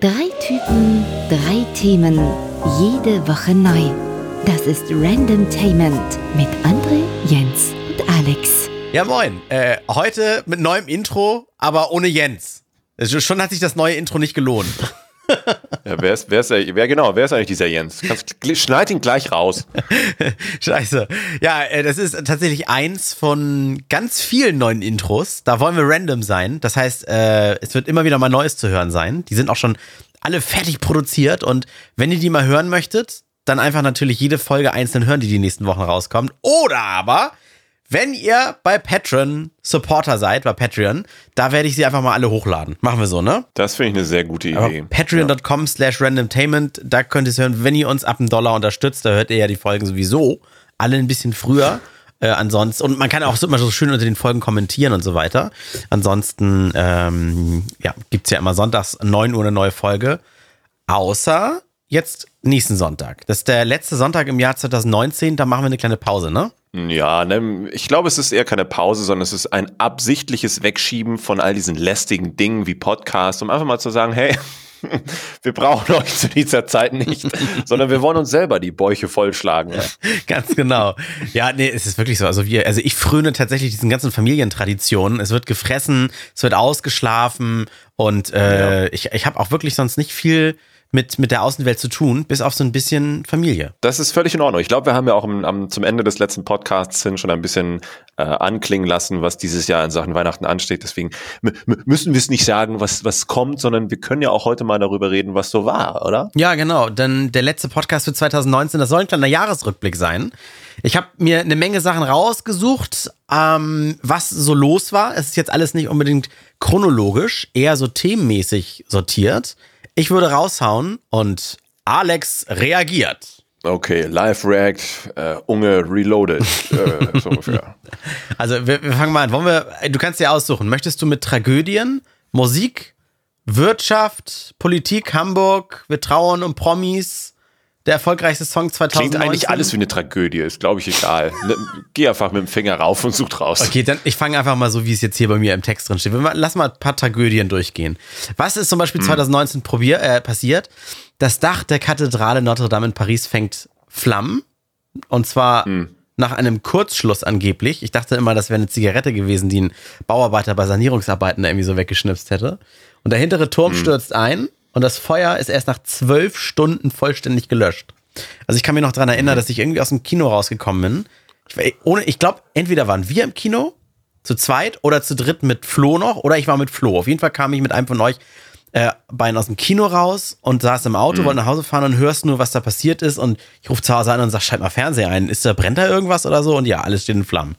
Drei Typen, drei Themen, jede Woche neu. Das ist Random Tainment mit André, Jens und Alex. Ja, moin. Äh, heute mit neuem Intro, aber ohne Jens. Also schon hat sich das neue Intro nicht gelohnt. Ja, wer ist, wer ist, wer genau, wer ist eigentlich dieser Jens? Kannst, schneid ihn gleich raus. Scheiße. Ja, äh, das ist tatsächlich eins von ganz vielen neuen Intros. Da wollen wir random sein. Das heißt, äh, es wird immer wieder mal Neues zu hören sein. Die sind auch schon alle fertig produziert und wenn ihr die mal hören möchtet, dann einfach natürlich jede Folge einzeln hören, die die nächsten Wochen rauskommt. Oder aber wenn ihr bei Patreon Supporter seid, bei Patreon, da werde ich sie einfach mal alle hochladen. Machen wir so, ne? Das finde ich eine sehr gute Idee. Patreon.com slash randomtainment, da könnt ihr es hören, wenn ihr uns ab einem Dollar unterstützt, da hört ihr ja die Folgen sowieso alle ein bisschen früher. Äh, ansonsten, und man kann auch immer so schön unter den Folgen kommentieren und so weiter. Ansonsten, ähm, ja, gibt es ja immer sonntags 9 Uhr eine neue Folge. Außer jetzt nächsten Sonntag. Das ist der letzte Sonntag im Jahr 2019, da machen wir eine kleine Pause, ne? Ja, ne, ich glaube, es ist eher keine Pause, sondern es ist ein absichtliches Wegschieben von all diesen lästigen Dingen wie Podcasts, um einfach mal zu sagen, hey, wir brauchen euch zu dieser Zeit nicht, sondern wir wollen uns selber die Bäuche vollschlagen. Ja. Ganz genau. Ja, nee, es ist wirklich so. Also wir, also ich fröne tatsächlich diesen ganzen Familientraditionen. Es wird gefressen, es wird ausgeschlafen und äh, ja. ich, ich habe auch wirklich sonst nicht viel mit, mit der Außenwelt zu tun, bis auf so ein bisschen Familie. Das ist völlig in Ordnung. Ich glaube, wir haben ja auch am, am, zum Ende des letzten Podcasts hin schon ein bisschen äh, anklingen lassen, was dieses Jahr in Sachen Weihnachten ansteht. Deswegen müssen wir es nicht sagen, was, was kommt, sondern wir können ja auch heute mal darüber reden, was so war, oder? Ja, genau. Denn der letzte Podcast für 2019, das soll ein kleiner Jahresrückblick sein. Ich habe mir eine Menge Sachen rausgesucht, ähm, was so los war. Es ist jetzt alles nicht unbedingt chronologisch, eher so themenmäßig sortiert. Ich würde raushauen und Alex reagiert. Okay, Live React, äh, Unge Reloaded, äh, so ungefähr. Also wir, wir, fangen mal an. Wollen wir, du kannst dir aussuchen. Möchtest du mit Tragödien, Musik, Wirtschaft, Politik, Hamburg, wir trauern um Promis, der erfolgreichste Song 2019. Klingt eigentlich alles wie eine Tragödie, ist glaube ich egal. Ne, geh einfach mit dem Finger rauf und such raus. Okay, dann ich fange einfach mal so, wie es jetzt hier bei mir im Text drin steht. Lass mal ein paar Tragödien durchgehen. Was ist zum Beispiel hm. 2019 probier, äh, passiert? Das Dach der Kathedrale Notre Dame in Paris fängt Flammen. Und zwar hm. nach einem Kurzschluss angeblich. Ich dachte immer, das wäre eine Zigarette gewesen, die ein Bauarbeiter bei Sanierungsarbeiten irgendwie so weggeschnipst hätte. Und der hintere Turm hm. stürzt ein und das Feuer ist erst nach zwölf Stunden vollständig gelöscht. Also ich kann mich noch daran erinnern, dass ich irgendwie aus dem Kino rausgekommen bin. Ich, ohne, ich glaube, entweder waren wir im Kino zu zweit oder zu dritt mit Flo noch oder ich war mit Flo. Auf jeden Fall kam ich mit einem von euch äh, beiden aus dem Kino raus und saß im Auto, mhm. wollte nach Hause fahren und hörst nur, was da passiert ist und ich rufe zu Hause an und sag, schalt mal Fernseher ein. Ist da, brennt da irgendwas oder so? Und ja, alles steht in Flammen.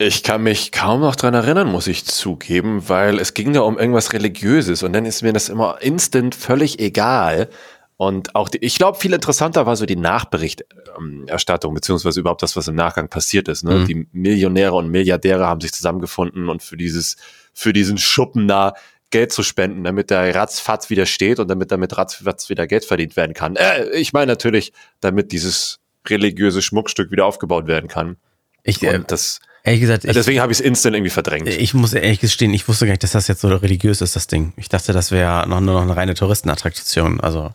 Ich kann mich kaum noch dran erinnern, muss ich zugeben, weil es ging da um irgendwas Religiöses und dann ist mir das immer instant völlig egal. Und auch die, ich glaube, viel interessanter war so die Nachberichterstattung, beziehungsweise überhaupt das, was im Nachgang passiert ist. Ne? Mhm. Die Millionäre und Milliardäre haben sich zusammengefunden und für dieses, für diesen Schuppen da Geld zu spenden, damit der ratzfatz wieder steht und damit damit ratzfatz wieder Geld verdient werden kann. Äh, ich meine natürlich, damit dieses religiöse Schmuckstück wieder aufgebaut werden kann. Ich, äh, und das Ehrlich gesagt, ich, deswegen habe ich es instant irgendwie verdrängt. Ich muss ehrlich gestehen, ich wusste gar nicht, dass das jetzt so religiös ist, das Ding. Ich dachte, das wäre noch nur noch eine reine Touristenattraktion. Also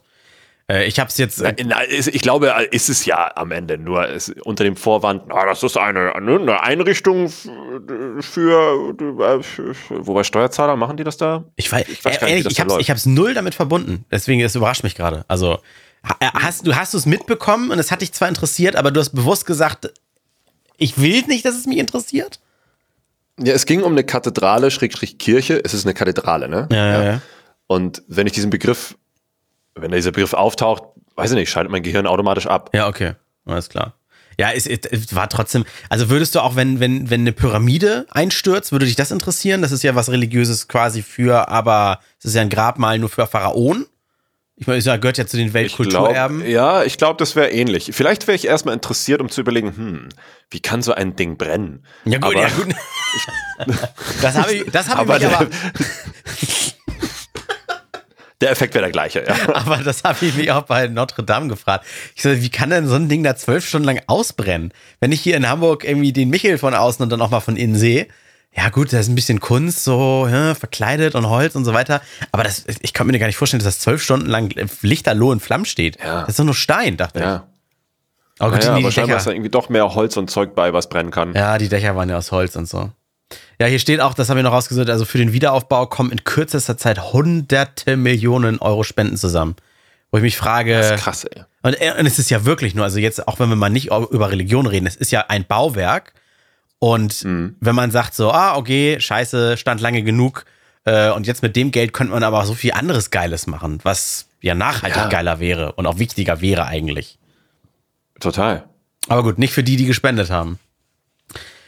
äh, ich habe es jetzt. Äh, ich glaube, ist es ja am Ende nur unter dem Vorwand, na, das ist eine, eine Einrichtung für, für, wobei Steuerzahler machen die das da? Ich weiß, ich weiß gar nicht, ehrlich, ich habe es null damit verbunden. Deswegen, es überrascht mich gerade. Also hast du hast es mitbekommen und es hat dich zwar interessiert, aber du hast bewusst gesagt, ich will nicht, dass es mich interessiert. Ja, es ging um eine Kathedrale, Schrägstrich Kirche. Es ist eine Kathedrale, ne? Ja, ja, ja. Und wenn ich diesen Begriff, wenn dieser Begriff auftaucht, weiß ich nicht, schaltet mein Gehirn automatisch ab. Ja, okay. Alles klar. Ja, es, es, war trotzdem, also würdest du auch, wenn, wenn, wenn eine Pyramide einstürzt, würde dich das interessieren? Das ist ja was Religiöses quasi für, aber es ist ja ein Grabmal nur für Pharaonen. Ich meine, es gehört ja zu den Weltkulturerben. Ich glaub, ja, ich glaube, das wäre ähnlich. Vielleicht wäre ich erstmal interessiert, um zu überlegen, hm, wie kann so ein Ding brennen? Ja gut, aber, ja gut. das habe ich, das habe ich aber. Der Effekt wäre der gleiche, ja. Aber das habe ich mich auch bei Notre Dame gefragt. Ich so, wie kann denn so ein Ding da zwölf Stunden lang ausbrennen? Wenn ich hier in Hamburg irgendwie den Michel von außen und dann auch mal von innen sehe, Ja, gut, da ist ein bisschen Kunst, so ja, verkleidet und Holz und so weiter. Aber das, ich kann mir gar nicht vorstellen, dass das zwölf Stunden lang lichterloh in Flammen steht. Ja. Das ist doch nur Stein, dachte ich. Ja. Aber gut, Naja, die, aber scheinbar ist da irgendwie doch mehr Holz und Zeug bei, was brennen kann. ja, die Dächer waren ja aus Holz und so. Ja, hier steht auch, das habe ich noch rausgesucht, also für den Wiederaufbau kommen in kürzester Zeit hunderte Millionen Euro Spenden zusammen. Wo ich mich frage, Das ist krass, ey. Und, äh, und es ist ja wirklich nur, also jetzt, auch wenn wir mal nicht über Religion reden, es ist ja ein Bauwerk. Und Mhm. wenn man sagt so, ah, okay, scheiße, stand lange genug, äh, und jetzt mit dem Geld könnte man aber auch so viel anderes Geiles machen, was ja nachhaltig Ja. geiler wäre und auch wichtiger wäre eigentlich. Total. Aber gut, nicht für die, die gespendet haben.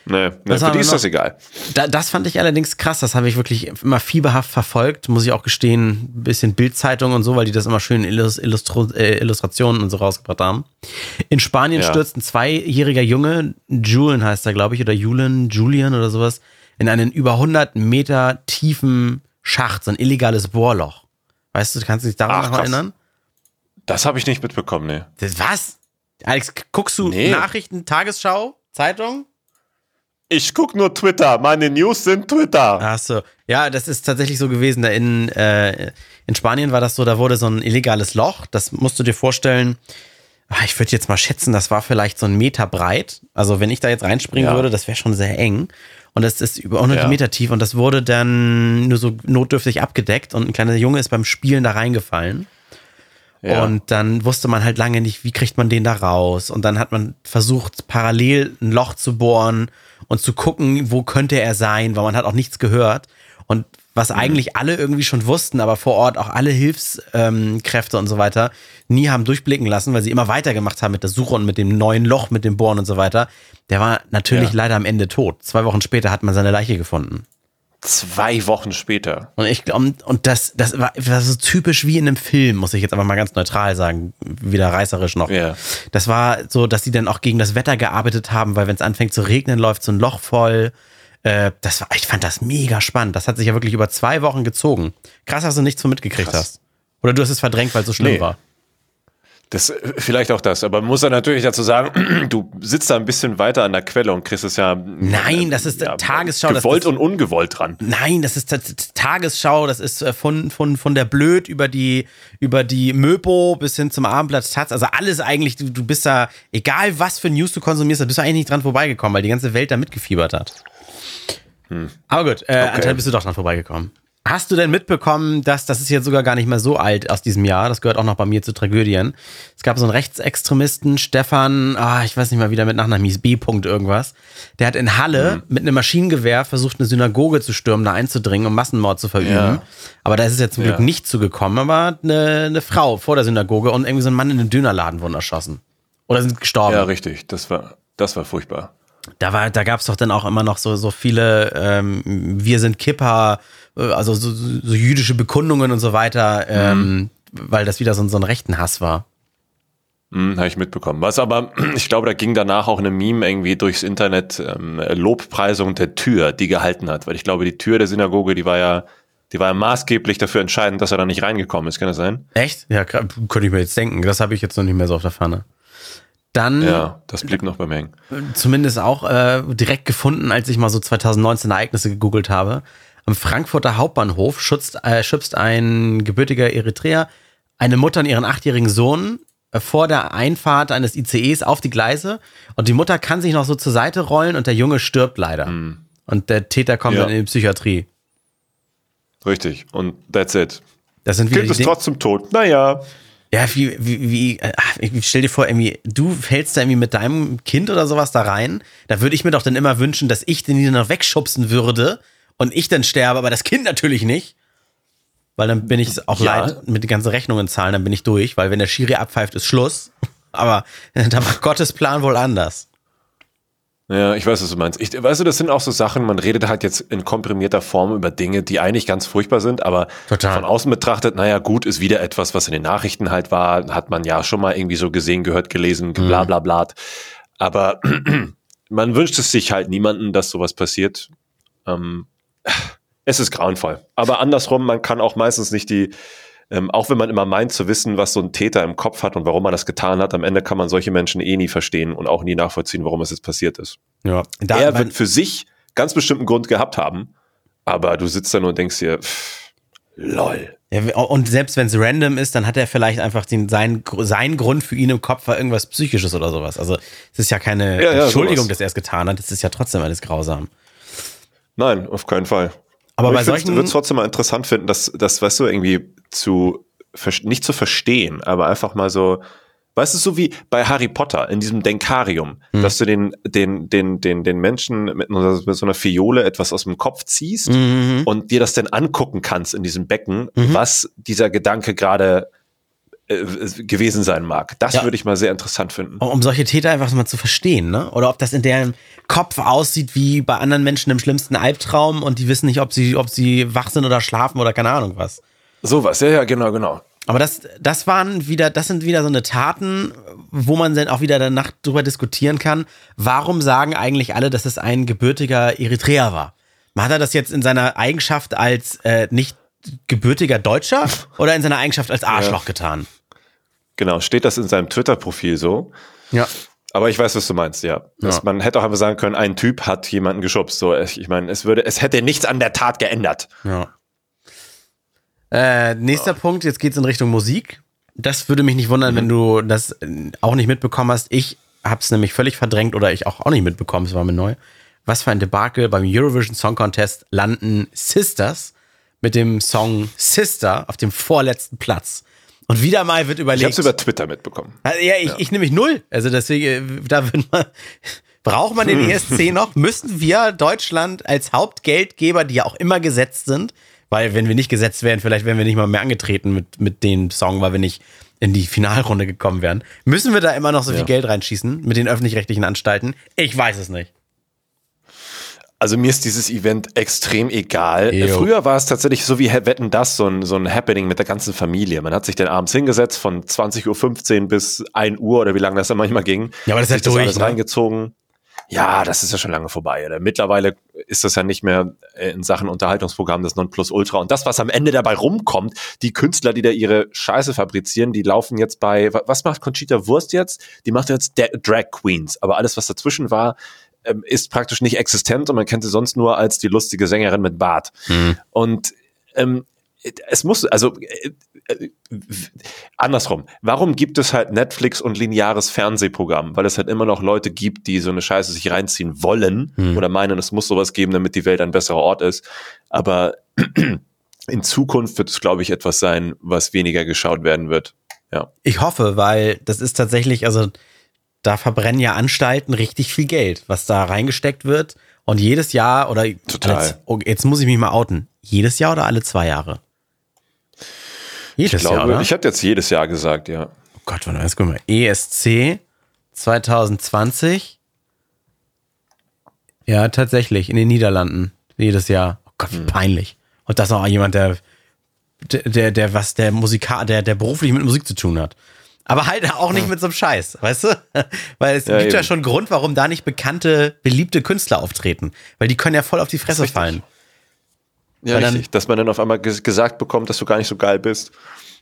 Nee, nee für die ist noch? das egal. Da, das fand ich allerdings krass. Das habe ich wirklich immer fieberhaft verfolgt. Muss ich auch gestehen, ein bisschen Bildzeitung und so, weil die das immer schön in Illus Illustro äh, Illustrationen und so rausgebracht haben. In Spanien Ja. stürzt ein zweijähriger Junge, Julian heißt er, glaube ich, oder Julian, Julian oder sowas, in einen über 100 Meter tiefen Schacht, so ein illegales Bohrloch. Weißt du, kannst du dich daran Ach, noch erinnern? Das habe ich nicht mitbekommen, nee. Das, was? Alex, guckst du Nee. Nachrichten, Tagesschau, Zeitung? Ich guck nur Twitter. Meine News sind Twitter. Ach so. Ja, das ist tatsächlich so gewesen. Da in, äh, in Spanien war das so, da wurde so ein illegales Loch. Das musst du dir vorstellen. ah, Ich würde jetzt mal schätzen, das war vielleicht so ein Meter breit. Also wenn ich da jetzt reinspringen Ja. würde, das wäre schon sehr eng. Und das ist über 100 Ja. Meter tief und das wurde dann nur so notdürftig abgedeckt und ein kleiner Junge ist beim Spielen da reingefallen. Ja. Und dann wusste man halt lange nicht, wie kriegt man den da raus. Und dann hat man versucht, parallel ein Loch zu bohren und zu gucken, wo könnte er sein, weil man hat auch nichts gehört. Und was Mhm. eigentlich alle irgendwie schon wussten, aber vor Ort auch alle Hilfskräfte und so weiter nie haben durchblicken lassen, weil sie immer weitergemacht haben mit der Suche und mit dem neuen Loch, mit dem Bohren und so weiter. Der war natürlich Ja. leider am Ende tot. Zwei Wochen später hat man seine Leiche gefunden. Zwei Wochen später. Und ich glaube, und das, das war, war so typisch wie in einem Film, muss ich jetzt aber mal ganz neutral sagen, wieder reißerisch noch. Ja. Das war so, dass sie dann auch gegen das Wetter gearbeitet haben, weil wenn es anfängt zu regnen, läuft so ein Loch voll. Äh, das war, ich fand das mega spannend. Das hat sich ja wirklich über zwei Wochen gezogen. Krass, dass du nichts von mitgekriegt Krass. hast. Oder du hast es verdrängt, weil es so schlimm Nee. war. Das, äh, vielleicht auch das, aber man muss dann natürlich dazu sagen, du sitzt da ein bisschen weiter an der Quelle und kriegst es ja. Nein, das ist Tagesschau, das Gewollt ist- und ungewollt dran. Nein, das ist T- Tagesschau, das ist äh, von, von, von der Blöd über die, über die Möbo bis hin zum Abendblatt Taz. Also alles eigentlich, du, du bist da, egal was für News du konsumierst, da bist du eigentlich nicht dran vorbeigekommen, weil die ganze Welt da mitgefiebert hat. Aber gut, äh, anscheinend bist du doch dran vorbeigekommen. Hast du denn mitbekommen, dass, das ist jetzt sogar gar nicht mehr so alt aus diesem Jahr, das gehört auch noch bei mir zu Tragödien. Es gab so einen Rechtsextremisten, Stefan, ah, ich weiß nicht mal, wie der mit Nachnamen hieß, B. -Punkt irgendwas. Der hat in Halle mit einem Maschinengewehr versucht, eine Synagoge zu stürmen, da einzudringen, um Massenmord zu verüben. Ja. Aber da ist es jetzt zum Ja. Glück nicht zugekommen, aber eine, eine Frau vor der Synagoge und irgendwie so ein Mann in einem Dönerladen wurden erschossen. Oder sind gestorben. Ja, richtig. Das war, das war furchtbar. Da, war, da gab es doch dann auch immer noch so, so viele, ähm, wir sind Kipper, also so, so, jüdische Bekundungen und so weiter, ähm, weil das wieder so, ein- so ein rechten Hass war. Hm, Habe ich mitbekommen. Was aber, ich glaube, da ging danach auch eine Meme irgendwie durchs Internet, ähm, Lobpreisung der Tür, die gehalten hat. Weil ich glaube, die Tür der Synagoge, die war ja, die war ja maßgeblich dafür entscheidend, dass er da nicht reingekommen ist. Kann das sein? Echt? Ja, könnte ich mir jetzt denken. Das habe ich jetzt noch nicht mehr so auf der Pfanne. Dann Ja, das blieb noch beim Hängen. zumindest auch äh, direkt gefunden, als ich mal so 2019 Ereignisse gegoogelt habe. Am Frankfurter Hauptbahnhof schützt, äh, schubst ein gebürtiger Eritreer eine Mutter und ihren achtjährigen Sohn äh, vor der Einfahrt eines ICEs auf die Gleise und die Mutter kann sich noch so zur Seite rollen und der Junge stirbt leider. Und der Täter kommt Ja. dann in die Psychiatrie. Richtig. Und that's it. Das sind Kind ist Dinge- trotzdem tot. Naja. Ja, wie, wie, wie ach, ich stell dir vor, irgendwie, du fällst da irgendwie mit deinem Kind oder sowas da rein. Da würde ich mir doch dann immer wünschen, dass ich den noch wegschubsen würde und ich dann sterbe, aber das Kind natürlich nicht. Weil dann bin ich auch Ja. leid mit den ganzen Rechnungen zahlen, dann bin ich durch, weil wenn der Schiri abpfeift, ist Schluss. Aber da war Gottes Plan wohl anders. Ja, ich weiß, was du meinst. Ich, weißt du, das sind auch so Sachen, man redet halt jetzt in komprimierter Form über Dinge, die eigentlich ganz furchtbar sind, aber Total. von außen betrachtet, naja, gut, ist wieder etwas, was in den Nachrichten halt war, hat man ja schon mal irgendwie so gesehen, gehört, gelesen, bla bla bla. Aber man wünscht es sich halt niemanden, dass sowas passiert. Ähm, es ist grauenvoll. Aber andersrum, man kann auch meistens nicht die, ähm, auch wenn man immer meint zu wissen, was so ein Täter im Kopf hat und warum er das getan hat, am Ende kann man solche Menschen eh nie verstehen und auch nie nachvollziehen, warum es jetzt passiert ist. Ja. Da, er wird für sich ganz bestimmten Grund gehabt haben. Aber du sitzt da nur und denkst dir, pff, lol. Ja, und selbst wenn es random ist, dann hat er vielleicht einfach den, sein, sein Grund für ihn im Kopf war irgendwas Psychisches oder sowas. Also es ist ja keine Ja, ja, Entschuldigung, sowas. dass er es getan hat. Es ist ja trotzdem alles grausam. Nein, auf keinen Fall. Aber bei ich solchen- würde es trotzdem mal interessant finden, dass das, weißt du, irgendwie zu nicht zu verstehen, aber einfach mal so, weißt du, so wie bei Harry Potter in diesem Denkarium, Hm. dass du den, den, den, den, den Menschen mit, mit so einer Fiole etwas aus dem Kopf ziehst Mhm. und dir das dann angucken kannst in diesem Becken, was dieser Gedanke gerade gewesen sein mag. Das Ja. würde ich mal sehr interessant finden. Um solche Täter einfach mal zu verstehen, ne? Oder ob das in deren Kopf aussieht wie bei anderen Menschen im schlimmsten Albtraum und die wissen nicht, ob sie, ob sie wach sind oder schlafen oder keine Ahnung was. Sowas, ja, ja, genau, genau. Aber das, das waren wieder, das sind wieder so eine Taten, wo man dann auch wieder danach drüber diskutieren kann. Warum sagen eigentlich alle, dass es ein gebürtiger Eritreer war? Hat er das jetzt in seiner Eigenschaft als äh, nicht gebürtiger Deutscher oder in seiner Eigenschaft als Arschloch getan? Genau, steht das in seinem Twitter-Profil so. Ja. Aber ich weiß, was du meinst, ja. Ja. Man hätte auch einfach sagen können, ein Typ hat jemanden geschubst. So, ich meine, es würde, es hätte nichts an der Tat geändert. Ja. Äh, nächster Punkt, jetzt geht's in Richtung Musik. Das würde mich nicht wundern, wenn du das äh, auch nicht mitbekommen hast. Ich hab's nämlich völlig verdrängt oder ich auch, auch nicht mitbekommen, es war mir neu. Was für ein Debakel beim Eurovision Song Contest landen Sisters mit dem Song Sister auf dem vorletzten Platz. Und wieder mal wird Ich überlegt. habe es über Twitter mitbekommen. Also, ja, ich, ich nämlich null. Also deswegen, äh, da wird man, braucht man den ESC noch? Müssen wir Deutschland als Hauptgeldgeber, die ja auch immer gesetzt sind, weil wenn wir nicht gesetzt wären, vielleicht wären wir nicht mal mehr angetreten mit, mit dem Song, weil wir nicht in die Finalrunde gekommen wären. Müssen wir da immer noch so viel Ja. Geld reinschießen mit den öffentlich-rechtlichen Anstalten? Ich weiß es nicht. Also mir ist dieses Event extrem egal. Jo. Früher war es tatsächlich so wie Wetten das, so ein, so ein Happening mit der ganzen Familie. Man hat sich dann abends hingesetzt von 20.15 Uhr bis 1 Uhr oder wie lange das dann manchmal ging. Ja, aber das ist ja durch, alles ne? reingezogen. Ja, das ist ja schon lange vorbei. Oder? Mittlerweile ist das ja nicht mehr äh, in Sachen Unterhaltungsprogramm das Nonplusultra. Und das, was am Ende dabei rumkommt, die Künstler, die da ihre Scheiße fabrizieren, die laufen jetzt bei, wa- was macht Conchita Wurst jetzt? Die macht jetzt Drag Queens. Aber alles, was dazwischen war, ähm, ist praktisch nicht existent und man kennt sie sonst nur als die lustige Sängerin mit Bart. Und ähm, es muss, also äh, äh, andersrum, warum gibt es halt Netflix und lineares Fernsehprogramm? Weil es halt immer noch Leute gibt, die so eine Scheiße sich reinziehen wollen oder meinen, es muss sowas geben, damit die Welt ein besserer Ort ist. Aber in Zukunft wird es, glaube ich, etwas sein, was weniger geschaut werden wird. Ja. Ich hoffe, weil das ist tatsächlich, also da verbrennen ja Anstalten richtig viel Geld, was da reingesteckt wird. Und jedes Jahr oder Total. Alle, oh, jetzt muss ich mich mal outen. Jedes Jahr oder alle zwei Jahre? Jedes Ich glaube, Jahr, oder? ich hätte jetzt jedes Jahr gesagt, ja. oh Gott, warte mal, jetzt gucken wir. ESC 2020. Ja, tatsächlich, in den Niederlanden. Jedes Jahr. Oh Gott, wie Hm. peinlich. Und das auch jemand, der, der, der, was, der Musika, der, der beruflich mit Musik zu tun hat. Aber halt auch nicht mit so einem Scheiß, weißt du? Weil es Ja, gibt ja eben. schon Grund, warum da nicht bekannte, beliebte Künstler auftreten. Weil die können ja voll auf die Fresse fallen. Ja, Weil dann- richtig. Dass man dann auf einmal ges gesagt bekommt, dass du gar nicht so geil bist.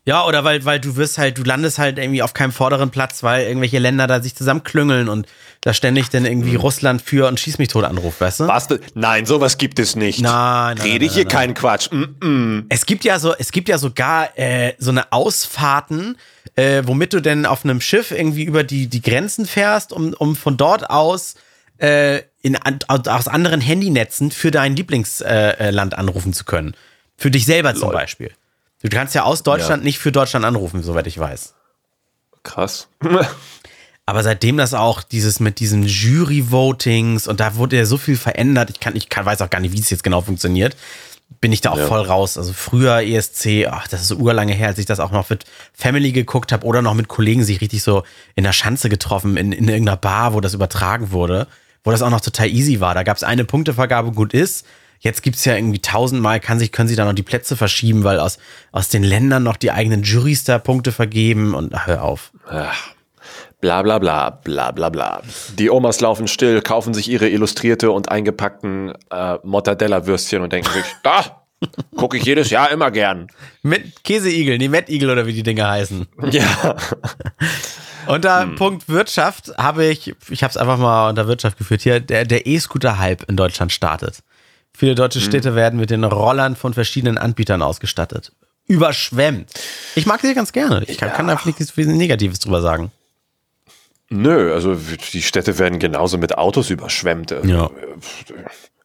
Ja, oder weil, weil du wirst halt, du landest halt irgendwie auf keinem vorderen Platz, weil irgendwelche Länder da sich zusammenklüngeln und da ständig dann irgendwie Russland für und schieß mich tot anruft, weißt du? Was? Nein, sowas gibt es nicht. Nein, nein, Rede nein, hier nein, keinen Quatsch. Mm -mm. Es gibt ja so, es gibt ja sogar äh, so eine Ausfahrten, äh, womit du denn auf einem Schiff irgendwie über die, die Grenzen fährst, um, um von dort aus äh, in, aus anderen Handynetzen für dein Lieblingsland äh, Land anrufen zu können. Für dich selber zum Lol. Beispiel. Du kannst ja aus Deutschland nicht für Deutschland anrufen, soweit ich weiß. Krass. Aber seitdem das auch dieses mit diesen Jury-Votings und da wurde ja so viel verändert, ich kann, ich kann, weiß auch gar nicht, wie es jetzt genau funktioniert, bin ich da auch Ja. voll raus. Also früher ESC, ach, das ist so urlange her, als ich das auch noch mit Family geguckt habe oder noch mit Kollegen sich richtig so in der Schanze getroffen, in, in irgendeiner Bar, wo das übertragen wurde, wo das auch noch total easy war. Da gab es eine Punktevergabe, gut ist. Jetzt gibt's ja irgendwie tausendmal, kann sich, können sie da noch die Plätze verschieben, weil aus, aus den Ländern noch die eigenen Juries da Punkte vergeben und ach, hör auf. Bla bla bla, bla bla bla. Die Omas laufen still, kaufen sich ihre illustrierte und eingepackten äh, Mortadella-Würstchen und denken sich, da gucke ich jedes Jahr immer gern. Mit Käseigel, nee, Mettigel oder wie die Dinger heißen. Ja. Unter Punkt Wirtschaft habe ich, ich habe es einfach mal unter Wirtschaft geführt hier, der der E-Scooter-Hype in Deutschland startet. Viele deutsche Städte werden mit den Rollern von verschiedenen Anbietern ausgestattet. Überschwemmt. Ich mag die ganz gerne. Ich kann, kann da nichts viel Negatives drüber sagen. Nö, also die Städte werden genauso mit Autos überschwemmt. Ja.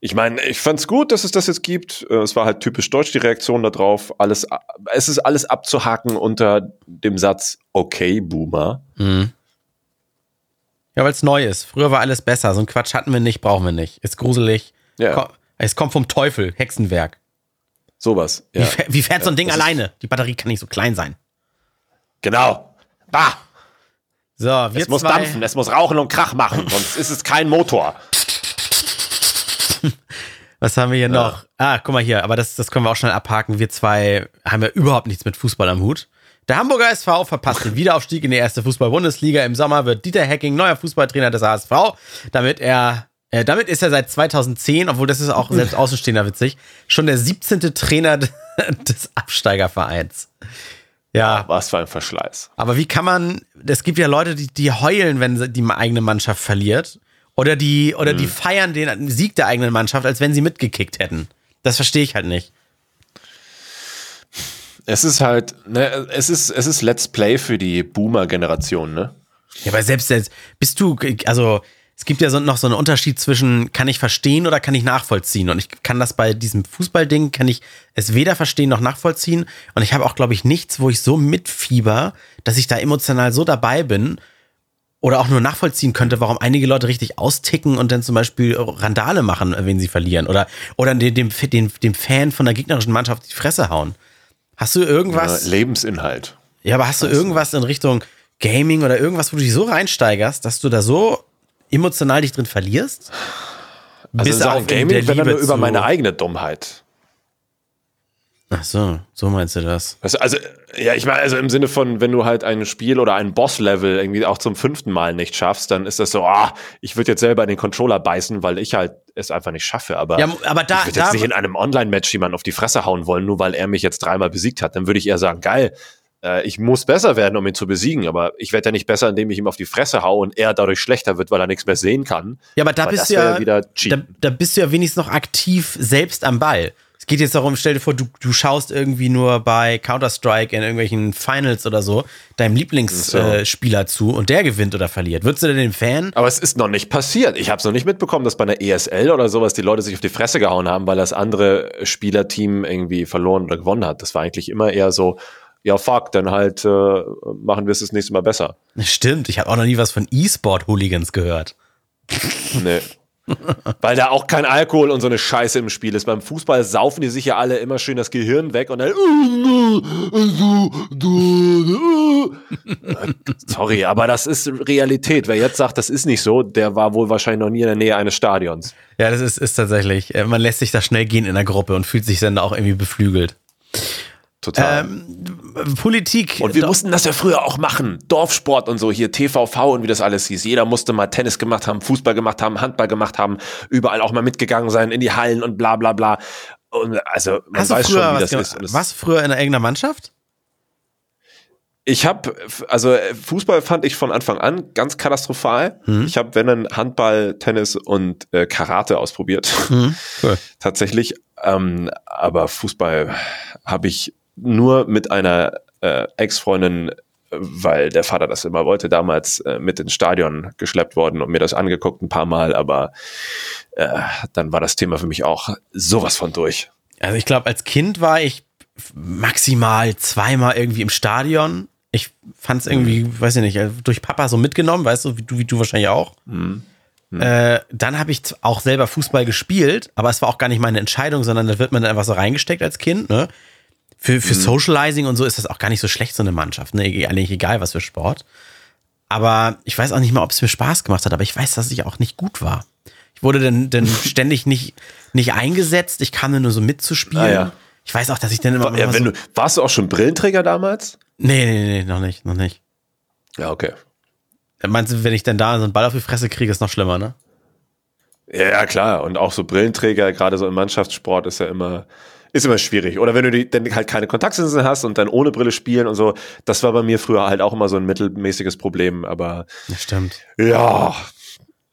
Ich meine, ich fand's gut, dass es das jetzt gibt. Äh, Es war halt typisch deutsch die Reaktion darauf. Alles, es ist alles abzuhaken unter dem Satz Okay, Boomer. Ja, weil es neu ist. Früher war alles besser. So ein Quatsch hatten wir nicht, brauchen wir nicht. Ist gruselig. Ja. Ko- Es kommt vom Teufel, Hexenwerk. Sowas. Wie, Ja. fäh- wie fährt so ein Ding alleine? Die Batterie kann nicht so klein sein. Genau. Bah, So, wir es muss zwei, dampfen, es muss rauchen und Krach machen, sonst ist es kein Motor. Was haben wir hier noch? Ah, guck mal hier, aber das, das können wir auch schnell abhaken. Wir zwei haben ja überhaupt nichts mit Fußball am Hut. Der Hamburger SV verpasst den Wiederaufstieg in die erste Fußball-Bundesliga. Im Sommer wird Dieter Hecking neuer Fußballtrainer des HSV. Damit er, äh, damit ist er seit 2010, obwohl das ist auch selbst Außenstehender witzig, schon der 17. Trainer des Absteigervereins. Ja, Was für ein Verschleiß. aber wie kann man, es gibt ja Leute, die, die heulen, wenn die eigene Mannschaft verliert. Oder die, oder die feiern den Sieg der eigenen Mannschaft, als wenn sie mitgekickt hätten. Das verstehe ich halt nicht. Es ist halt, ne, es ist, es ist Let's Play für die Boomer-Generation, ne? Ja, aber selbst jetzt, bist du, also, es gibt ja so, noch so einen Unterschied zwischen, kann ich verstehen oder kann ich nachvollziehen? Und ich kann das bei diesem Fußballding, kann ich es weder verstehen noch nachvollziehen. Und ich habe auch, glaube ich, nichts, wo ich so mitfieber, dass ich da emotional so dabei bin oder auch nur nachvollziehen könnte, warum einige Leute richtig austicken und dann zum Beispiel Randale machen, wenn sie verlieren. Oder, oder dem, dem, dem, dem Fan von der gegnerischen Mannschaft die Fresse hauen. Hast du irgendwas? Ja, Lebensinhalt. Ja, aber hast du irgendwas in Richtung Gaming oder irgendwas, wo du dich so reinsteigerst, dass du da so emotional dich drin verlierst? Also Bis auf in Gaming, der wenn dann nur über meine eigene Dummheit. Ach so, so meinst du das? Du, also, ja, ich meine, also im Sinne von, wenn du halt ein Spiel oder ein Boss-Level irgendwie auch zum fünften Mal nicht schaffst, dann ist das so, ah, ich würde jetzt selber in den Controller beißen, weil ich halt es einfach nicht schaffe. Aber, Ja, aber da- ich würde da- jetzt nicht in einem Online-Match jemanden auf die Fresse hauen wollen, nur weil er mich jetzt dreimal besiegt hat. Dann würde ich eher sagen, geil, äh, ich muss besser werden, um ihn zu besiegen. Aber ich werde ja nicht besser, indem ich ihm auf die Fresse haue und er dadurch schlechter wird, weil er nichts mehr sehen kann. Ja, aber da Weil bist du ja, wieder da, da bist du ja wenigstens noch aktiv selbst am Ball. Es geht jetzt darum, stell dir vor, du, du schaust irgendwie nur bei Counter-Strike in irgendwelchen Finals oder so deinem Lieblingsspieler So. äh, zu und der gewinnt oder verliert. Würdest du denn den Fan? Aber es ist noch nicht passiert. Ich habe es noch nicht mitbekommen, dass bei einer ESL oder sowas die Leute sich auf die Fresse gehauen haben, weil das andere Spielerteam irgendwie verloren oder gewonnen hat. Das war eigentlich immer eher so, ja fuck, dann halt äh, machen wir es das nächste Mal besser. Stimmt, ich habe auch noch nie was von E-Sport-Hooligans gehört. Nee. Weil da auch kein Alkohol und so eine Scheiße im Spiel ist. Beim Fußball saufen die sich ja alle immer schön das Gehirn weg und dann. Sorry, aber das ist Realität. Wer jetzt sagt, das ist nicht so, der war wohl wahrscheinlich noch nie in der Nähe eines Stadions. Ja, das ist, ist tatsächlich, äh, man lässt sich da schnell gehen in der Gruppe und fühlt sich dann da auch irgendwie beflügelt. Total. Ähm, Politik. Und wir Doch- mussten das ja früher auch machen. Dorfsport und so, hier TVV und wie das alles hieß. Jeder musste mal Tennis gemacht haben, Fußball gemacht haben, Handball gemacht haben, überall auch mal mitgegangen sein in die Hallen und bla bla bla. Und also man Hast weiß schon, wie was das ist. Was früher in irgendeiner Mannschaft? Ich habe, also äh, Fußball fand ich von Anfang an ganz katastrophal. Mhm. Ich habe, wenn dann Handball, Tennis und äh, Karate ausprobiert. Cool. Tatsächlich. Ähm, aber Fußball habe ich nur mit einer äh, Ex-Freundin, weil der Vater das immer wollte, damals äh, mit ins Stadion geschleppt worden und mir das angeguckt ein paar Mal. Aber äh, dann war das Thema für mich auch sowas von durch. Also ich glaube, als Kind war ich maximal zweimal irgendwie im Stadion. Ich fand es irgendwie, Mhm. weiß ich nicht, äh, durch Papa so mitgenommen, weißt du, wie du, wie du wahrscheinlich auch. Mhm. Äh, dann habe ich auch selber Fußball gespielt, aber es war auch gar nicht meine Entscheidung, sondern da wird man dann einfach so reingesteckt als Kind. Ne? Für, Mhm. für Socializing und so ist das auch gar nicht so schlecht, so eine Mannschaft. Ne? Eigentlich egal, was für Sport. Aber ich weiß auch nicht mal, ob es mir Spaß gemacht hat, aber ich weiß, dass ich auch nicht gut war. Ich wurde dann, dann ständig nicht, nicht eingesetzt, ich kam dann nur so mitzuspielen. Ah, ja. Ich weiß auch, dass ich dann immer, Ja, wenn so, du, warst du auch schon Brillenträger damals? Nee, nee, nee, noch nicht, noch nicht. Ja, okay. Meinst du, wenn ich dann da so einen Ball auf die Fresse kriege, ist noch schlimmer, ne? Ja, klar. Und auch so Brillenträger, gerade so im Mannschaftssport, ist ja immer, ist immer schwierig. Oder wenn du die, dann halt keine Kontaktlinsen hast und dann ohne Brille spielen und so. Das war bei mir früher halt auch immer so ein mittelmäßiges Problem, aber. Das stimmt. Ja.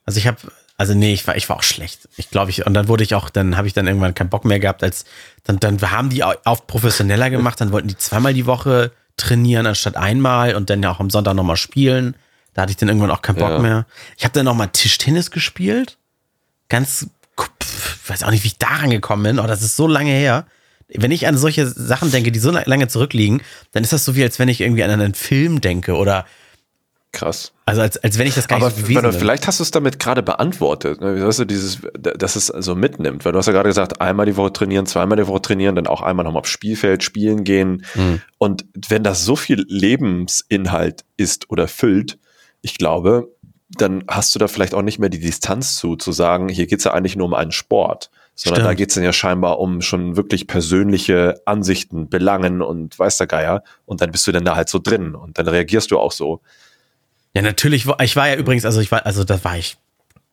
Also ich habe, also nee, ich war, ich war auch schlecht. Ich glaube, ich, und dann wurde ich auch, dann habe ich dann irgendwann keinen Bock mehr gehabt, als, dann, dann haben die auf professioneller gemacht, dann wollten die zweimal die Woche trainieren anstatt einmal und dann ja auch am Sonntag nochmal spielen. Da hatte ich dann irgendwann auch keinen Bock ja. mehr. Ich habe dann nochmal Tischtennis gespielt. Ganz, weiß auch nicht, wie ich daran gekommen bin. Oh, das ist so lange her. Wenn ich an solche Sachen denke, die so lange zurückliegen, dann ist das so wie, als wenn ich irgendwie an einen Film denke oder Krass. Also als, als wenn ich das gar Aber nicht bin. Vielleicht hast du es damit gerade beantwortet, ne? weißt du, dieses, dass es so mitnimmt, weil du hast ja gerade gesagt, einmal die Woche trainieren, zweimal die Woche trainieren, dann auch einmal nochmal aufs Spielfeld spielen gehen. Mhm. Und wenn das so viel Lebensinhalt ist oder füllt, ich glaube, dann hast du da vielleicht auch nicht mehr die Distanz zu, zu sagen, hier geht es ja eigentlich nur um einen Sport, sondern Stimmt. da geht es dann ja scheinbar um schon wirklich persönliche Ansichten, Belangen und weiß der Geier. Und dann bist du dann da halt so drin und dann reagierst du auch so. Ja, natürlich. Ich war ja übrigens, also ich war, also da war ich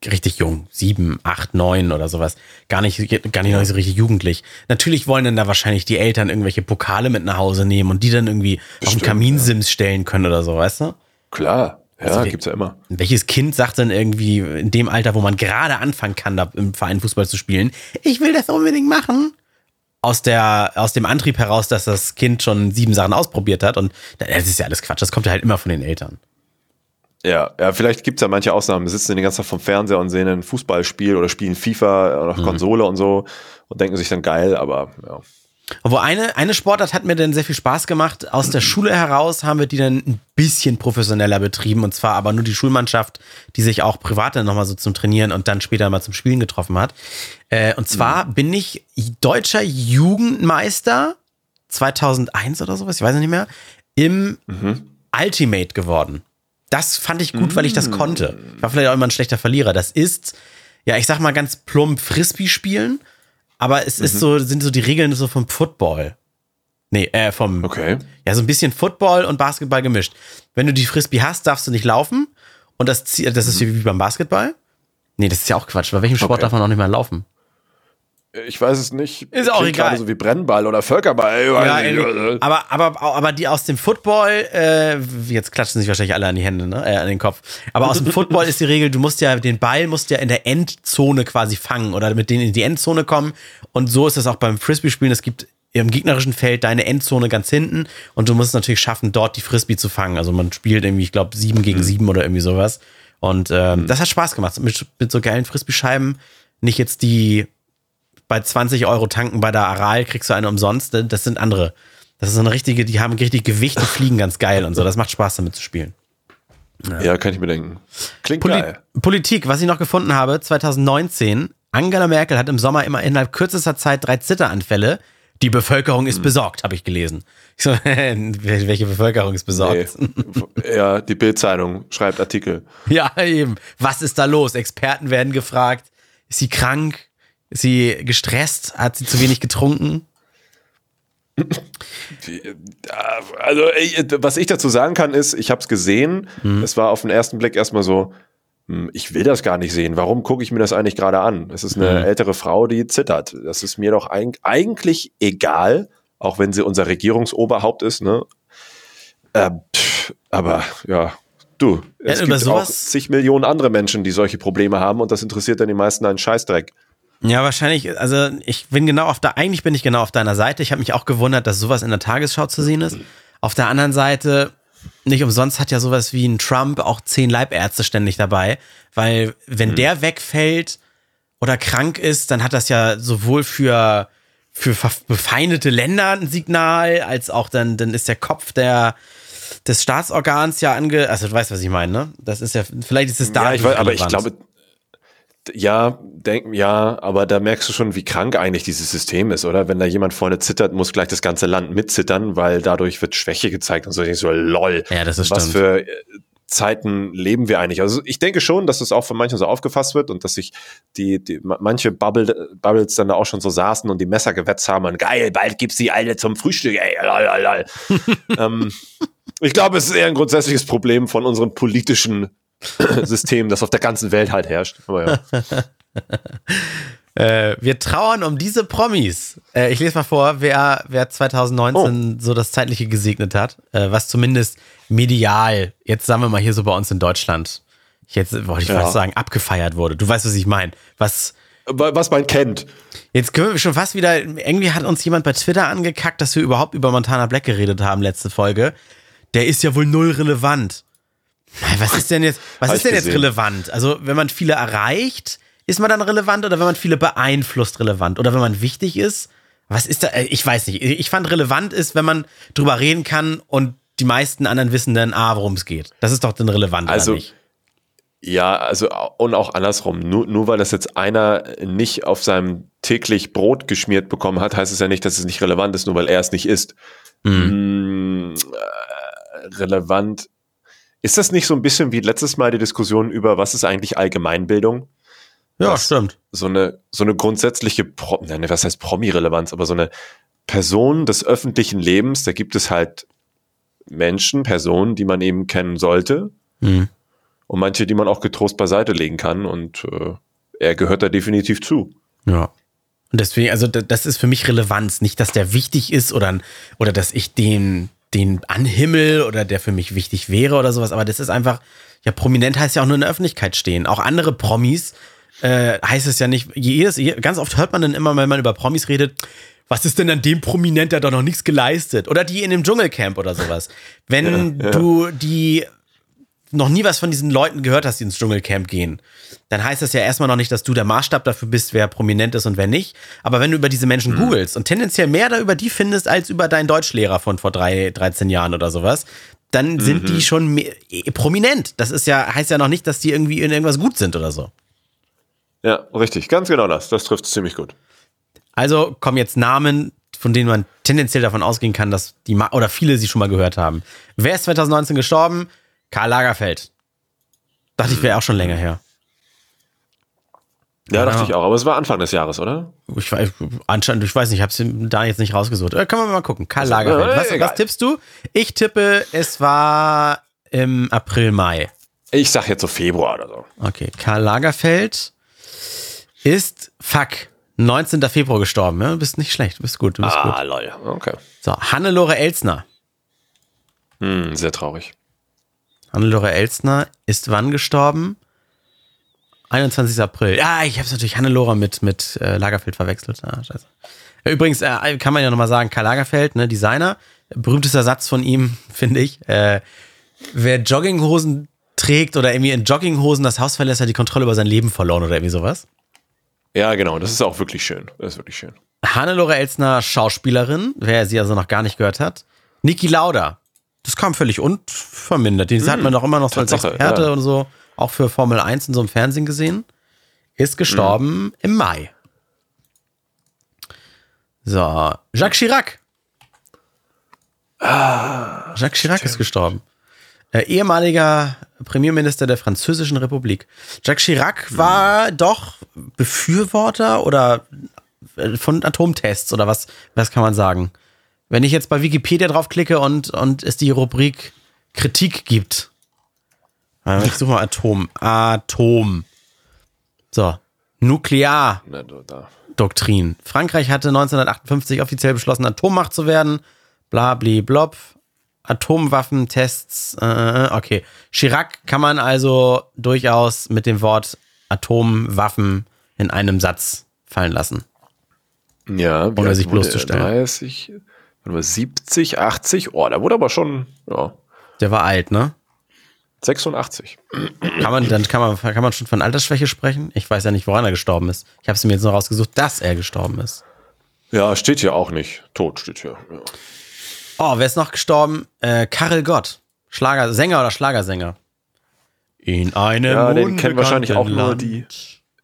richtig jung, sieben, acht, neun oder sowas. Gar nicht, gar nicht noch so richtig jugendlich. Natürlich wollen dann da wahrscheinlich die Eltern irgendwelche Pokale mit nach Hause nehmen und die dann irgendwie Bestimmt, auf den Kaminsims ja. stellen können oder so, weißt du? Klar. Ja, also, gibt's ja immer. Welches Kind sagt dann irgendwie in dem Alter, wo man gerade anfangen kann, da im Verein Fußball zu spielen, ich will das unbedingt machen? Aus, der, aus dem Antrieb heraus, dass das Kind schon sieben Sachen ausprobiert hat und das ist ja alles Quatsch. Das kommt ja halt immer von den Eltern. Ja, ja, vielleicht gibt's ja manche Ausnahmen. Wir sitzen den ganzen Tag vom Fernseher und sehen ein Fußballspiel oder spielen FIFA oder mhm. Konsole und so und denken sich dann geil, aber ja. Obwohl eine, eine Sportart hat mir dann sehr viel Spaß gemacht. Aus der Schule heraus haben wir die dann ein bisschen professioneller betrieben. Und zwar aber nur die Schulmannschaft, die sich auch privat dann nochmal so zum Trainieren und dann später mal zum Spielen getroffen hat. Äh, und zwar mhm. bin ich deutscher Jugendmeister 2001 oder sowas, ich weiß nicht mehr, im mhm. Ultimate geworden. Das fand ich gut, weil ich das konnte. Ich war vielleicht auch immer ein schlechter Verlierer. Das ist, ja, ich sag mal ganz plump Frisbee spielen, aber es mhm. ist so, sind so die Regeln so vom Football. Nee, äh, vom, okay. ja, so ein bisschen Football und Basketball gemischt. Wenn du die Frisbee hast, darfst du nicht laufen. Und das, das ist mhm. wie beim Basketball. Nee, das ist ja auch Quatsch. Bei welchem Sport okay. darf man auch nicht mehr laufen? Ich weiß es nicht. Ist auch egal. so wie Brennball oder Völkerball. Ja, aber, aber, aber die aus dem Football, äh, jetzt klatschen sich wahrscheinlich alle an die Hände, ne? Äh, an den Kopf. Aber aus dem Football ist die Regel, du musst ja den Ball musst ja in der Endzone quasi fangen oder mit denen in die Endzone kommen. Und so ist es auch beim Frisbee-Spielen. Es gibt im gegnerischen Feld deine Endzone ganz hinten und du musst es natürlich schaffen, dort die Frisbee zu fangen. Also man spielt irgendwie, ich glaube, sieben gegen mhm. sieben oder irgendwie sowas. Und ähm, mhm. das hat Spaß gemacht. Mit, mit so geilen Frisbee-Scheiben. Nicht jetzt die bei 20 Euro tanken bei der Aral kriegst du eine umsonst. Das sind andere. Das ist so eine richtige, die haben richtig Gewicht und fliegen ganz geil und so. Das macht Spaß damit zu spielen. Ja, ja kann ich mir denken. Klingt Poli geil. Politik, was ich noch gefunden habe, 2019. Angela Merkel hat im Sommer immer innerhalb kürzester Zeit drei Zitteranfälle. Die Bevölkerung ist hm. besorgt, habe ich gelesen. Ich so, welche Bevölkerung ist besorgt? Nee. Ja, die Bildzeitung schreibt Artikel. Ja, eben. Was ist da los? Experten werden gefragt. Ist sie krank? Ist sie gestresst? Hat sie zu wenig getrunken? Also, was ich dazu sagen kann, ist, ich habe es gesehen. Mhm. Es war auf den ersten Blick erstmal so, hm, ich will das gar nicht sehen. Warum gucke ich mir das eigentlich gerade an? Es ist eine mhm. ältere Frau, die zittert. Das ist mir doch eigentlich egal, auch wenn sie unser Regierungsoberhaupt ist. Ne? Äh, pff, aber ja, du, es ja, gibt auch zig Millionen andere Menschen, die solche Probleme haben und das interessiert dann die meisten einen Scheißdreck. Ja, wahrscheinlich, also ich bin genau auf der, eigentlich bin ich genau auf deiner Seite. Ich habe mich auch gewundert, dass sowas in der Tagesschau zu sehen ist. Auf der anderen Seite, nicht umsonst hat ja sowas wie ein Trump auch zehn Leibärzte ständig dabei, weil wenn mhm. der wegfällt oder krank ist, dann hat das ja sowohl für, für befeindete Länder ein Signal, als auch dann, dann ist der Kopf der, des Staatsorgans ja ange, also du weißt, was ich meine, ne? Das ist ja, vielleicht ist es da. Ja, ich weiß, aber ich glaube, ja, denk, ja, aber da merkst du schon, wie krank eigentlich dieses System ist, oder? Wenn da jemand vorne zittert, muss gleich das ganze Land mitzittern, weil dadurch wird Schwäche gezeigt und so. Ich so, lol. Ja, das ist Was stimmt. für äh, Zeiten leben wir eigentlich? Also ich denke schon, dass das auch von manchen so aufgefasst wird und dass sich die, die manche Bubble, Bubbles dann da auch schon so saßen und die Messer gewetzt haben und geil, bald gibt's die alle zum Frühstück, ey, lol, lol, lol. ähm, ich glaube, es ist eher ein grundsätzliches Problem von unserem politischen System, das auf der ganzen Welt halt herrscht. Ja. Äh, wir trauern um diese Promis. Äh, ich lese mal vor, wer, wer 2019 so das Zeitliche gesegnet hat, äh, was zumindest medial, jetzt sagen wir mal hier so bei uns in Deutschland, jetzt wollte ich Ja. fast sagen, abgefeiert wurde. Du weißt, was ich meine. Was, Was man kennt. Jetzt können wir schon fast wieder, irgendwie hat uns jemand bei Twitter angekackt, dass wir überhaupt über Montana Black geredet haben, letzte Folge. Der ist ja wohl null relevant. Nein, Was ist denn jetzt, was Hab ist denn jetzt gesehen. relevant? Also, wenn man viele erreicht, ist man dann relevant oder wenn man viele beeinflusst relevant? Oder wenn man wichtig ist? Was ist da? äh, Ich weiß nicht. Ich fand relevant ist, wenn man drüber reden kann und die meisten anderen wissen dann, ah, worum es geht. Das ist doch dann relevant, Also, oder nicht? Ja, also und auch andersrum. Nur, nur weil das jetzt einer nicht auf seinem täglich Brot geschmiert bekommen hat, heißt es ja nicht, dass es nicht relevant ist, nur weil er es nicht isst. Mm, äh, relevant. Ist das nicht so ein bisschen wie letztes Mal die Diskussion über, was ist eigentlich Allgemeinbildung? Ja, das- stimmt. So eine, so eine grundsätzliche, Pro nein, was heißt Promi-Relevanz, aber so eine Person des öffentlichen Lebens, da gibt es halt Menschen, Personen, die man eben kennen sollte Hm. und manche, die man auch getrost beiseite legen kann und äh, er gehört da definitiv zu. Ja. Und deswegen, also da- das ist für mich Relevanz. Nicht, dass der wichtig ist oder, oder dass ich den, den anhimmel oder der für mich wichtig wäre oder sowas. Aber das ist einfach, ja, prominent heißt ja auch nur in der Öffentlichkeit stehen. Auch andere Promis äh, heißt es ja nicht, jedes, je- ganz oft hört man dann immer, wenn man über Promis redet, was ist denn an dem Prominent, der hat doch noch nichts geleistet? Oder die in dem Dschungelcamp oder sowas. Wenn Ja, ja. du die noch nie was von diesen Leuten gehört hast, die ins Dschungelcamp gehen, dann heißt das ja erstmal noch nicht, dass du der Maßstab dafür bist, wer prominent ist und wer nicht. Aber wenn du über diese Menschen googelst und tendenziell mehr da über die findest, als über deinen Deutschlehrer von vor drei, 13 Jahren oder sowas, dann sind die schon eh, prominent. Das ist ja, heißt ja noch nicht, dass die irgendwie in irgendwas gut sind oder so. Ja, richtig, ganz genau das. Das trifft ziemlich gut. Also kommen jetzt Namen, von denen man tendenziell davon ausgehen kann, dass die oder viele sie schon mal gehört haben. Wer ist 2019 gestorben? Karl Lagerfeld. Dachte ich, wäre auch schon länger her. Ja, Ja. dachte ich auch. Aber es war Anfang des Jahres, oder? Ich, weiß- anscheinend, ich weiß nicht, ich habe es da jetzt nicht rausgesucht. Äh, können wir mal gucken. Karl Lagerfeld. äh, Was, was tippst du? Ich tippe, es war im April, Mai. Ich sag jetzt so Februar oder so. Okay, Karl Lagerfeld ist, fuck, 19. Februar gestorben. Ja? Du bist nicht schlecht, du bist gut, du bist gut. Ah, lol. Okay. So, Hannelore Elsner. Hm, sehr traurig. Hannelore Elsner ist wann gestorben? 21. April. Ja, ich habe es natürlich Hannelore mit, mit äh, Lagerfeld verwechselt. Ah, scheiße. Übrigens äh, kann man ja nochmal sagen, Karl Lagerfeld, ne, Designer, berühmtester Satz von ihm, finde ich. Äh, wer Jogginghosen trägt oder irgendwie in Jogginghosen das Haus verlässt, hat die Kontrolle über sein Leben verloren oder irgendwie sowas. Ja, genau. Das ist auch wirklich schön. Das ist wirklich schön. Hannelore Elsner, Schauspielerin, wer sie also noch gar nicht gehört hat. Niki Lauda, das kam völlig unvermindert. Die hat man doch immer noch so als Experte ja. und so, auch für Formel 1 in so einem Fernsehen gesehen. Ist gestorben im Mai. So, Jacques Chirac. Jacques Chirac ist gestorben. Äh, ehemaliger Premierminister der Französischen Republik. Jacques Chirac war doch Befürworter oder äh, von Atomtests oder was, was kann man sagen? Wenn ich jetzt bei Wikipedia draufklicke und, und es die Rubrik Kritik gibt. Ich suche mal Atom. Atom. So. Nukleardoktrin. Frankreich hatte 1958 offiziell beschlossen, Atommacht zu werden. Blabli blob. Atomwaffentests. Äh, okay. Chirac kann man also durchaus mit dem Wort Atomwaffen in einem Satz fallen lassen. Ja, wie Ohne sich bloßzustellen. 30, warte mal, 70, 80. Oh, da wurde aber schon ja, Der war alt, ne? 86. Kann man, dann kann man, kann man schon von Altersschwäche sprechen? Ich weiß ja nicht, woran er gestorben ist. Ich habe es mir jetzt nur rausgesucht, dass er gestorben ist. Ja, steht hier auch nicht. Tot steht hier. Ja. Oh, wer ist noch gestorben? Äh, Karel Gott. Schlager, Sänger oder Schlagersänger? In einem Ja, den kennen wahrscheinlich auch nur Land. die-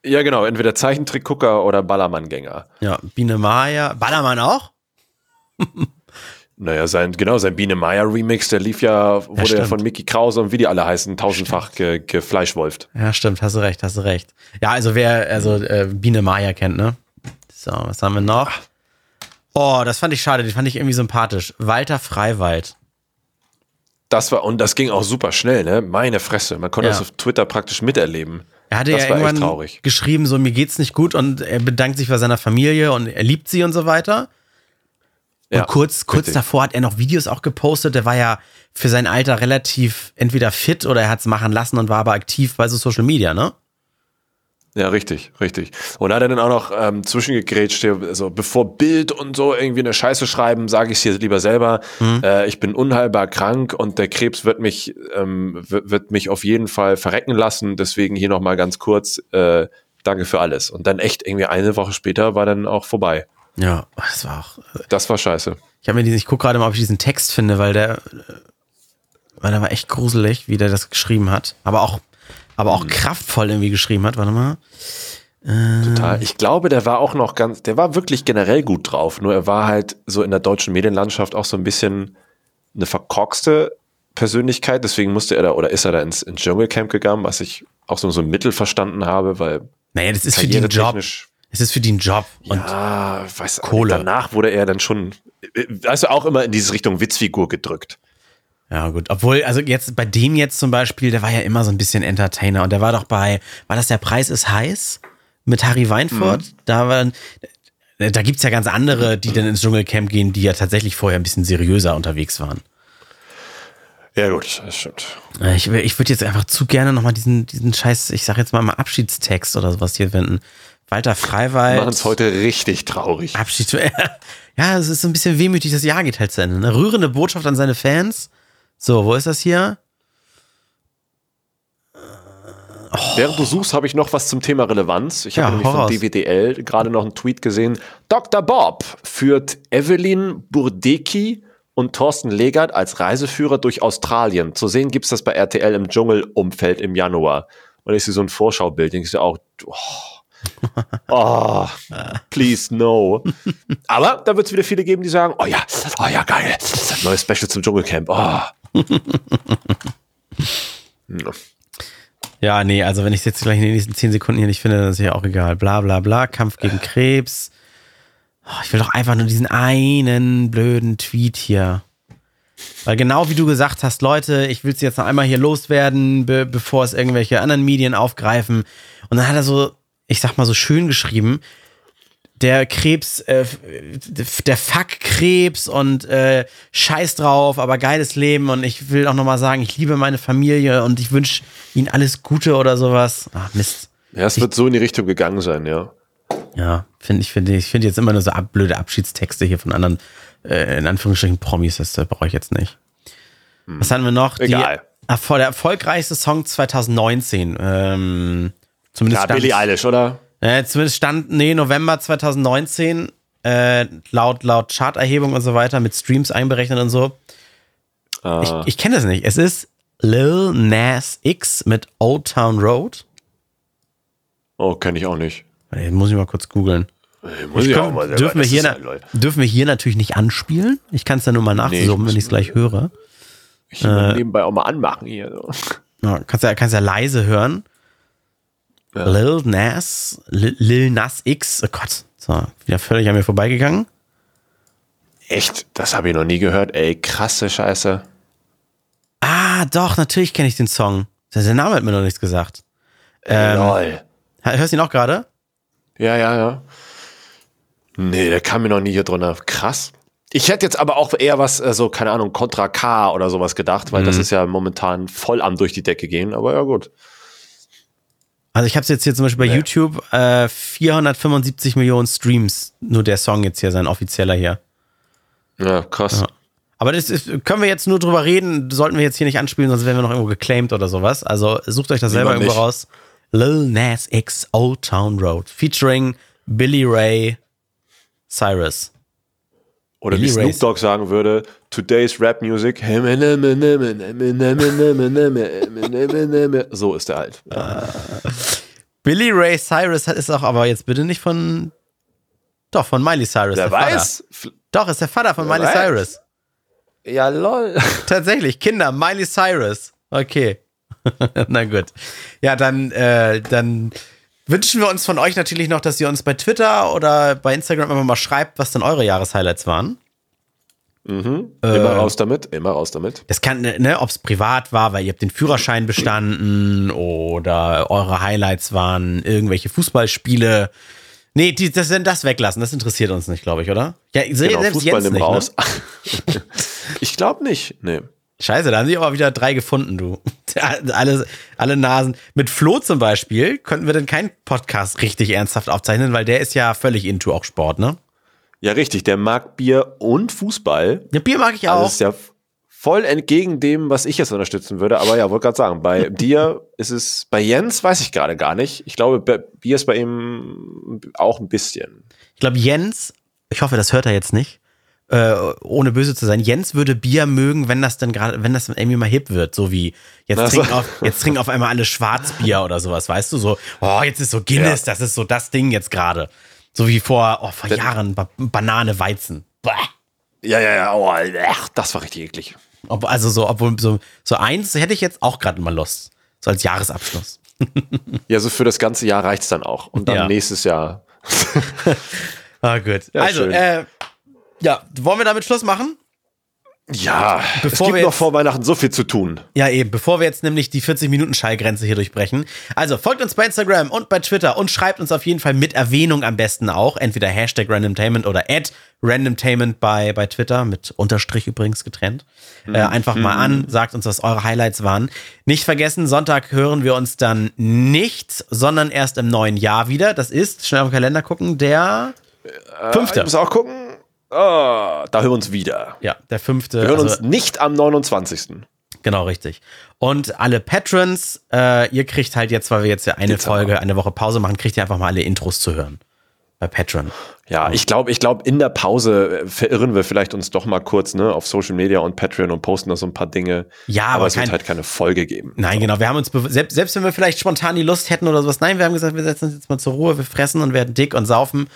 ja, genau. Entweder Zeichentrickgucker oder Ballermann-Gänger. Ja, Biene Maya. Ballermann auch? Naja, sein, genau, sein Biene Meier Remix, der lief ja, wurde ja, stimmt. von Mickey Krause und wie die alle heißen, tausendfach ge, gefleischwolft. Ja, stimmt, hast du recht, hast du recht. Ja, also wer, also äh, Biene Maya kennt, ne? So, was haben wir noch? Oh, das fand ich schade, den fand ich irgendwie sympathisch. Walter Freiwald. Das war, und das ging auch super schnell, ne? Meine Fresse. Man konnte Ja. das auf Twitter praktisch miterleben. Er hatte Das ja irgendwann geschrieben, so mir geht's nicht gut und er bedankt sich bei seiner Familie und er liebt sie und so weiter. Ja, und kurz, kurz richtig. davor hat er noch Videos auch gepostet. Der war ja für sein Alter relativ entweder fit oder er hat's machen lassen und war aber aktiv bei so Social Media, ne? Ja, richtig, richtig. Und da hat er dann auch noch ähm, zwischengegrätscht, hier, also bevor Bild und so irgendwie eine Scheiße schreiben, sage ich es hier lieber selber. Äh, ich bin unheilbar krank und der Krebs wird mich, ähm, wird, wird mich auf jeden Fall verrecken lassen. Deswegen hier nochmal ganz kurz, äh, danke für alles. Und dann echt irgendwie eine Woche später war dann auch vorbei. Ja, das war auch. Das war scheiße. Ich habe mir diesen, ich gucke gerade mal, ob ich diesen Text finde, weil der, äh, weil der war echt gruselig, wie der das geschrieben hat. Aber auch, aber auch kraftvoll irgendwie geschrieben hat. Warte mal. Total. Ich glaube, der war auch noch ganz, der war wirklich generell gut drauf. Nur er war halt so in der deutschen Medienlandschaft auch so ein bisschen eine verkorkste Persönlichkeit. Deswegen musste er da oder ist er da ins, ins Dschungelcamp gegangen, was ich auch so, so ein Mittel verstanden habe, weil Naja, das ist für den Job. Es ist für den Job. Und Ja, weiß Kohle. Danach wurde er dann schon, also auch immer in diese Richtung Witzfigur gedrückt. Ja, gut. Obwohl, also jetzt bei dem jetzt zum Beispiel, der war ja immer so ein bisschen Entertainer und der war doch bei, war das der Preis ist heiß? Mit Harry Weinfurt? Da war, da gibt's ja ganz andere, die dann ins Dschungelcamp gehen, die ja tatsächlich vorher ein bisschen seriöser unterwegs waren. Ja, gut, das stimmt. Äh, Ich, ich würde jetzt einfach zu gerne nochmal diesen, diesen Scheiß, ich sag jetzt mal mal Abschiedstext oder sowas hier finden. Walter Wir Freiwald. machen es heute richtig traurig. Abschied. Ja, es ist so ein bisschen wehmütig, das Jahr geht halt zu Ende. Eine rührende Botschaft an seine Fans. So, wo ist das hier? Während du suchst, habe ich noch was zum Thema Relevanz. Ich Ja, habe nämlich von. DWDL gerade noch einen Tweet gesehen. Dr. Bob führt Evelyn Burdecki und Thorsten Legert als Reiseführer durch Australien. Zu sehen gibt's das bei RTL im Dschungelumfeld im Januar. Und ich sehe so ein Vorschaubild, denkst du auch, oh, oh, please no. Aber da wird es wieder viele geben, die sagen, oh ja, oh ja, geil, das neues Special zum Dschungelcamp. Oh. Ja, nee, also wenn ich es jetzt gleich in den nächsten 10 Sekunden hier nicht finde, dann ist ja auch egal. Bla bla bla, Kampf gegen Krebs. Oh, ich will doch einfach nur diesen einen blöden Tweet hier. Weil genau wie du gesagt hast, Leute, ich will es jetzt noch einmal hier loswerden, be bevor es irgendwelche anderen Medien aufgreifen. Und dann hat er so, ich sag mal so schön geschrieben, der Krebs, äh, der Fuck-Krebs und äh, Scheiß drauf, aber geiles Leben und ich will auch nochmal sagen, ich liebe meine Familie und ich wünsche ihnen alles Gute oder sowas. Ach, Mist. Ja, es wird so in die Richtung gegangen sein, ja. Ja, finde ich, finde ich, finde jetzt immer nur so ab, blöde Abschiedstexte hier von anderen, äh, in Anführungsstrichen Promis, das brauche ich jetzt nicht. Was haben wir noch? Egal. Die, der erfolgreichste Song 2019. Ähm, zumindest Ja, stand- Billie Eilish, oder? Äh, zumindest stand, nee, November 2019, äh, laut, laut Charterhebung und so weiter, mit Streams einberechnet und so. Ah, Ich, ich kenne das nicht. Es ist Lil Nas X mit Old Town Road. oh, kenne ich auch nicht. Warte, Muss ich mal kurz googeln. Muss Ich ich komm, selber- dürfen, wir hier na, dürfen wir hier natürlich nicht anspielen. Ich kann es dann nur mal Nee, nachsummen, muss- wenn ich es gleich höre. Ich will nebenbei auch mal anmachen hier. So. Ja, kannst ja, kannst ja leise hören. Ja. Lil Nas, Lil, Nas X, oh Gott, so, wieder völlig an mir vorbeigegangen. Echt? Das habe ich noch nie gehört. Ey, krasse Scheiße. Ah, doch, natürlich kenne ich den Song. Der Name hat mir noch nichts gesagt. Ähm, Lol. Hörst du ihn auch gerade? Ja, ja, ja. Nee, der kam mir noch nie hier drunter. Krass. Ich hätte jetzt aber auch eher was, äh, so, keine Ahnung, Contra K oder sowas gedacht, weil das ist ja momentan voll am durch die Decke gehen, aber ja, gut. Also ich habe es jetzt hier zum Beispiel bei Nee. YouTube, äh, 475 Millionen Streams, nur der Song jetzt hier, sein offizieller hier. Ja, krass. Aber das ist, können wir jetzt nur drüber reden, sollten wir jetzt hier nicht anspielen, sonst werden wir noch irgendwo geclaimed oder sowas. Also sucht euch das selber irgendwo nicht. raus. Lil Nas X Old Town Road, featuring Billy Ray Cyrus. Oder wie Billy Snoop Race. Dogg sagen würde, today's Rap Music. So ist er halt. Ja. Billy Ray Cyrus ist auch aber jetzt bitte nicht von. Doch, von Miley Cyrus. Wer der weiß? Vater. Doch, ist der Vater von Wer Miley weiß. Cyrus. Ja, lol. Tatsächlich, Kinder, Miley Cyrus. Okay. Na gut. Ja, dann, äh, dann wünschen wir uns von euch natürlich noch, dass ihr uns bei Twitter oder bei Instagram einfach mal schreibt, was denn eure Jahreshighlights waren. Mhm. Immer raus damit, immer raus damit. Das kann, ne, ob es privat war, weil ihr habt den Führerschein bestanden oder eure Highlights waren irgendwelche Fußballspiele. Nee, die, das, das weglassen, das interessiert uns nicht, glaube ich, oder? Ja, Genau, selbst Fußball nimm nicht, raus. Ne? ich glaube nicht. Nee. Scheiße, da haben sich aber wieder drei gefunden, du. alle, alle Nasen. Mit Flo zum Beispiel könnten wir dann keinen Podcast richtig ernsthaft aufzeichnen, weil der ist ja völlig into auch Sport, ne? Ja, richtig. Der mag Bier und Fußball. Ja, Bier mag ich Also auch. das ist ja voll entgegen dem, was ich jetzt unterstützen würde. Aber ja, wollte gerade sagen, bei dir ist es, bei Jens weiß ich gerade gar nicht. Ich glaube, bei- Bier ist bei ihm auch ein bisschen. Ich glaube, Jens, ich hoffe, das hört er jetzt nicht, äh, ohne böse zu sein. Jens würde Bier mögen, wenn das dann gerade, wenn das irgendwie mal hip wird, so wie jetzt trinken, auf, jetzt trinken auf einmal alle Schwarzbier oder sowas, weißt du, so, oh, jetzt ist so Guinness, das ist so das Ding jetzt gerade. So wie vor, oh, vor Jahren ba Banane, Weizen. Bah. Ja, ja, ja. Oh, ach, das war richtig eklig. Ob, also so, obwohl so, so eins hätte ich jetzt auch gerade mal Lust. So als Jahresabschluss. Ja, so für das ganze Jahr reicht's dann auch. Und dann Ja. nächstes Jahr. Ah, gut. Ja, also, schön. äh, ja, wollen wir damit Schluss machen? Ja, Bevor es gibt wir noch vor Weihnachten so viel zu tun. Ja, eben, bevor wir jetzt nämlich die 40-Minuten-Schallgrenze hier durchbrechen. Also folgt uns bei Instagram und bei Twitter und schreibt uns auf jeden Fall mit Erwähnung am besten auch. Entweder Hashtag Randomtainment oder at Randomtainment bei, bei Twitter, mit Unterstrich übrigens getrennt. Äh, einfach mal an, sagt uns, was eure Highlights waren. Nicht vergessen, Sonntag hören wir uns dann nicht, sondern erst im neuen Jahr wieder. Das ist, schnell auf den Kalender gucken, der fünfte. Ich muss auch gucken. Ah, da hören wir uns wieder. Ja, der fünfte. Wir hören also- uns nicht am 29. Genau, richtig. Und alle Patrons, äh, ihr kriegt halt jetzt, weil wir jetzt ja eine Dezember. Folge, eine Woche Pause machen, kriegt ihr einfach mal alle Intros zu hören. Bei Patreon. Ja, ich glaube, ich glaube, in der Pause äh, verirren wir vielleicht uns doch mal kurz ne, auf Social Media und Patreon und posten da so ein paar Dinge. Ja, aber, aber es wird kein- halt keine Folge geben. Nein, genau. Wir haben uns, selbst, selbst wenn wir vielleicht spontan die Lust hätten oder sowas, nein, wir haben gesagt, wir setzen uns jetzt mal zur Ruhe, wir fressen und werden dick und saufen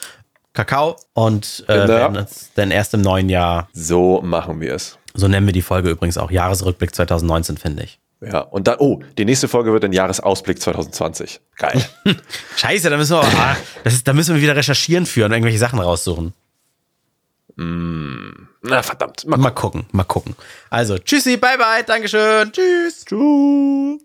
Kakao und äh, Genau. werden uns dann erst im neuen Jahr, So machen wir es. so nennen wir die Folge übrigens auch, Jahresrückblick 2019, finde ich. Ja, und dann, oh, die nächste Folge wird ein Jahresausblick 2020. Geil. Scheiße, da müssen wir, aber, ah, das ist, da müssen wir wieder recherchieren für und irgendwelche Sachen raussuchen. Na, verdammt. Mal Mal gucken, mal gucken. Also, tschüssi, bye bye, Dankeschön, tschüss. Tschüss.